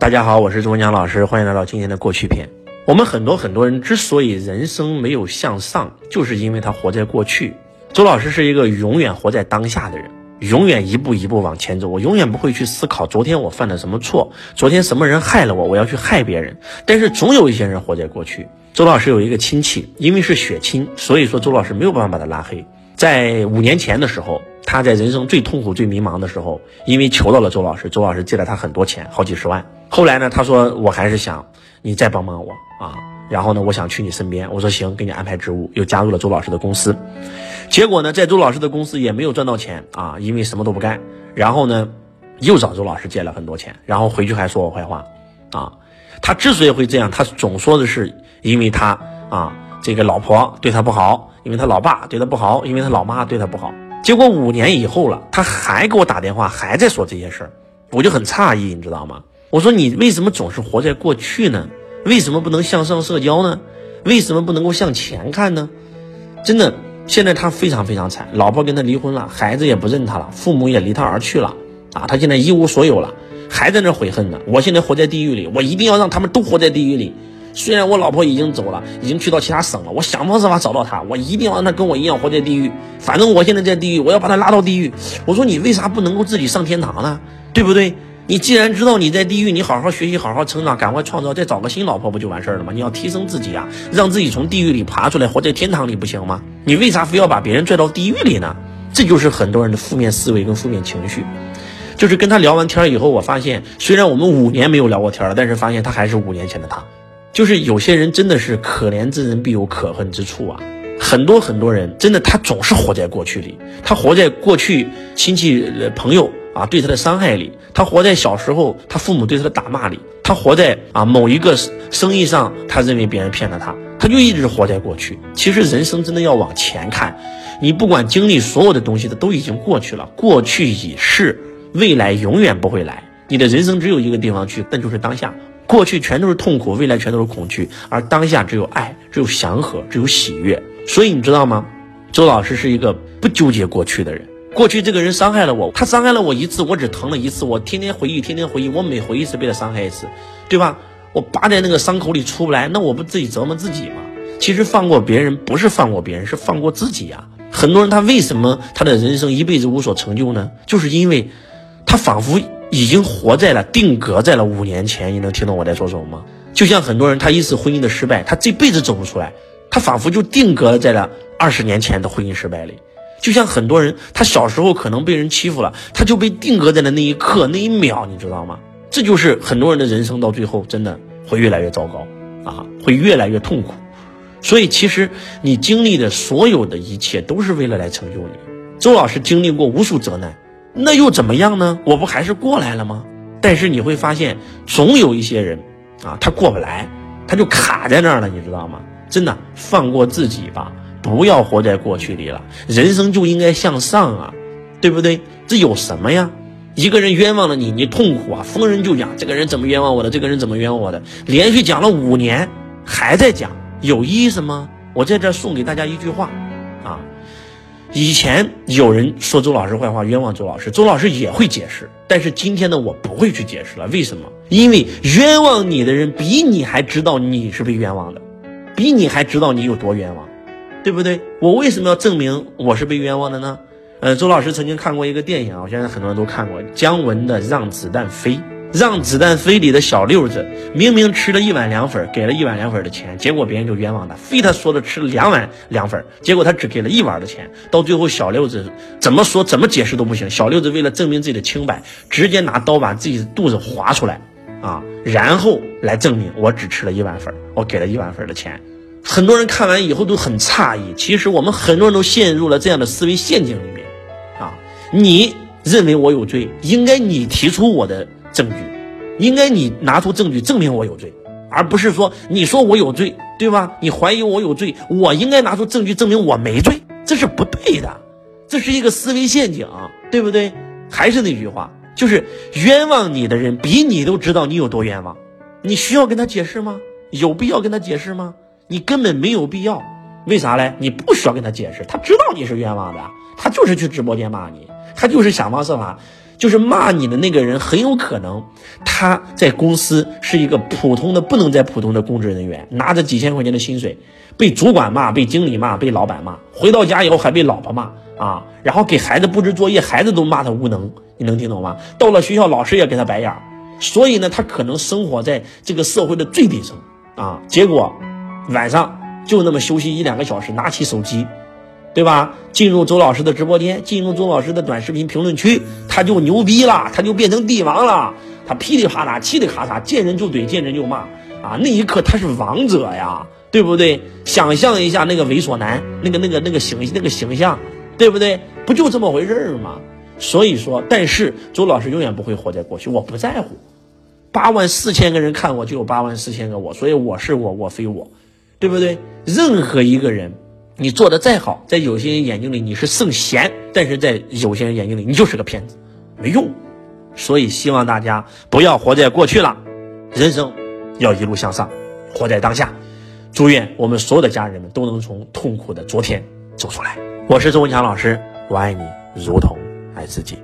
大家好，我是周文强老师，欢迎来到今天的过去篇。我们很多很多人之所以人生没有向上，就是因为他活在过去。周老师是一个永远活在当下的人，永远一步一步往前走。我永远不会去思考昨天我犯了什么错，昨天什么人害了我，我要去害别人。但是总有一些人活在过去。周老师有一个亲戚，因为是血亲，所以说周老师没有办法把他拉黑。在五年前的时候。他在人生最痛苦、最迷茫的时候，因为求到了周老师，周老师借了他很多钱，好几十万。后来呢，他说我还是想你再帮帮我啊。然后呢，我想去你身边。我说行，给你安排职务，又加入了周老师的公司。结果呢，在周老师的公司也没有赚到钱啊，因为什么都不干。然后呢，又找周老师借了很多钱，然后回去还说我坏话啊。他之所以会这样，他总说的是因为他啊，这个老婆对他不好，因为他老爸对他不好，因为他老妈对他不好。结果五年以后了，他还给我打电话，还在说这些事儿，我就很诧异，你知道吗？我说你为什么总是活在过去呢？为什么不能向上社交呢？为什么不能够向前看呢？真的，现在他非常非常惨，老婆跟他离婚了，孩子也不认他了，父母也离他而去了，啊，他现在一无所有了，还在那悔恨呢。我现在活在地狱里，我一定要让他们都活在地狱里。虽然我老婆已经走了，已经去到其他省了，我想方设法找到她，我一定要让她跟我一样活在地狱。反正我现在在地狱，我要把她拉到地狱。我说你为啥不能够自己上天堂呢？对不对？你既然知道你在地狱，你好好学习，好好成长，赶快创造，再找个新老婆不就完事儿了吗？你要提升自己啊，让自己从地狱里爬出来，活在天堂里不行吗？你为啥非要把别人拽到地狱里呢？这就是很多人的负面思维跟负面情绪。就是跟他聊完天以后，我发现虽然我们五年没有聊过天了，但是发现他还是五年前的他。就是有些人真的是可怜之人必有可恨之处啊，很多很多人真的他总是活在过去里，他活在过去亲戚朋友啊对他的伤害里，他活在小时候他父母对他的打骂里，他活在啊某一个生意上他认为别人骗了他，他就一直活在过去。其实人生真的要往前看，你不管经历所有的东西它都已经过去了，过去已逝，未来永远不会来，你的人生只有一个地方去，那就是当下。过去全都是痛苦，未来全都是恐惧，而当下只有爱，只有祥和，只有喜悦。所以你知道吗？周老师是一个不纠结过去的人。过去这个人伤害了我，他伤害了我一次，我只疼了一次，我天天回忆，天天回忆，我每回忆一次被他伤害一次，对吧？我扒在那个伤口里出不来，那我不自己折磨自己吗？其实放过别人不是放过别人，是放过自己呀。很多人他为什么他的人生一辈子无所成就呢？就是因为，他仿佛。已经活在了定格在了五年前，你能听懂我在说什么吗？就像很多人，他一次婚姻的失败，他这辈子走不出来，他仿佛就定格在了二十年前的婚姻失败里。就像很多人，他小时候可能被人欺负了，他就被定格在了那一刻那一秒，你知道吗？这就是很多人的人生到最后真的会越来越糟糕啊，会越来越痛苦。所以其实你经历的所有的一切都是为了来成就你。周老师经历过无数责难。那又怎么样呢？我不还是过来了吗？但是你会发现，总有一些人，啊，他过不来，他就卡在那儿了，你知道吗？真的，放过自己吧，不要活在过去里了。人生就应该向上啊，对不对？这有什么呀？一个人冤枉了你，你痛苦啊，逢人就讲这个人怎么冤枉我的，这个人怎么冤枉我的，连续讲了五年，还在讲，有意思吗？我在这送给大家一句话。以前有人说周老师坏话，冤枉周老师，周老师也会解释。但是今天呢，我不会去解释了。为什么？因为冤枉你的人比你还知道你是被冤枉的，比你还知道你有多冤枉，对不对？我为什么要证明我是被冤枉的呢？呃，周老师曾经看过一个电影啊，我相信很多人都看过，姜文的《让子弹飞》。让子弹飞里的小六子明明吃了一碗凉粉，给了一碗凉粉的钱，结果别人就冤枉他，非他说的吃了两碗凉粉，结果他只给了一碗的钱。到最后，小六子怎么说怎么解释都不行。小六子为了证明自己的清白，直接拿刀把自己的肚子划出来，啊，然后来证明我只吃了一碗粉，我给了一碗粉的钱。很多人看完以后都很诧异，其实我们很多人都陷入了这样的思维陷阱里面，啊，你认为我有罪，应该你提出我的。证据，应该你拿出证据证明我有罪，而不是说你说我有罪，对吧？你怀疑我有罪，我应该拿出证据证明我没罪，这是不对的，这是一个思维陷阱，对不对？还是那句话，就是冤枉你的人比你都知道你有多冤枉，你需要跟他解释吗？有必要跟他解释吗？你根本没有必要，为啥嘞？你不需要跟他解释，他知道你是冤枉的，他就是去直播间骂你，他就是想方设法。就是骂你的那个人很有可能他在公司是一个普通的不能再普通的公职人员，拿着几千块钱的薪水，被主管骂，被经理骂，被老板骂，回到家以后还被老婆骂啊，然后给孩子布置作业，孩子都骂他无能，你能听懂吗？到了学校，老师也给他白眼儿，所以呢，他可能生活在这个社会的最底层啊，结果晚上就那么休息一两个小时，拿起手机。对吧？进入周老师的直播间，进入周老师的短视频评论区，他就牛逼了，他就变成帝王了。他噼里啪啦，嘁里咔嚓，见人就怼，见人就骂啊！那一刻他是王者呀，对不对？想象一下那个猥琐男，那个那个那个形那个形象，对不对？不就这么回事儿吗？所以说，但是周老师永远不会活在过去，我不在乎。八万四千个人看我，就有八万四千个我，所以我是我，我非我，对不对？任何一个人。你做的再好，在有些人眼睛里你是圣贤，但是在有些人眼睛里你就是个骗子，没用。所以希望大家不要活在过去了，人生要一路向上，活在当下。祝愿我们所有的家人们都能从痛苦的昨天走出来。我是周文强老师，我爱你如同爱自己。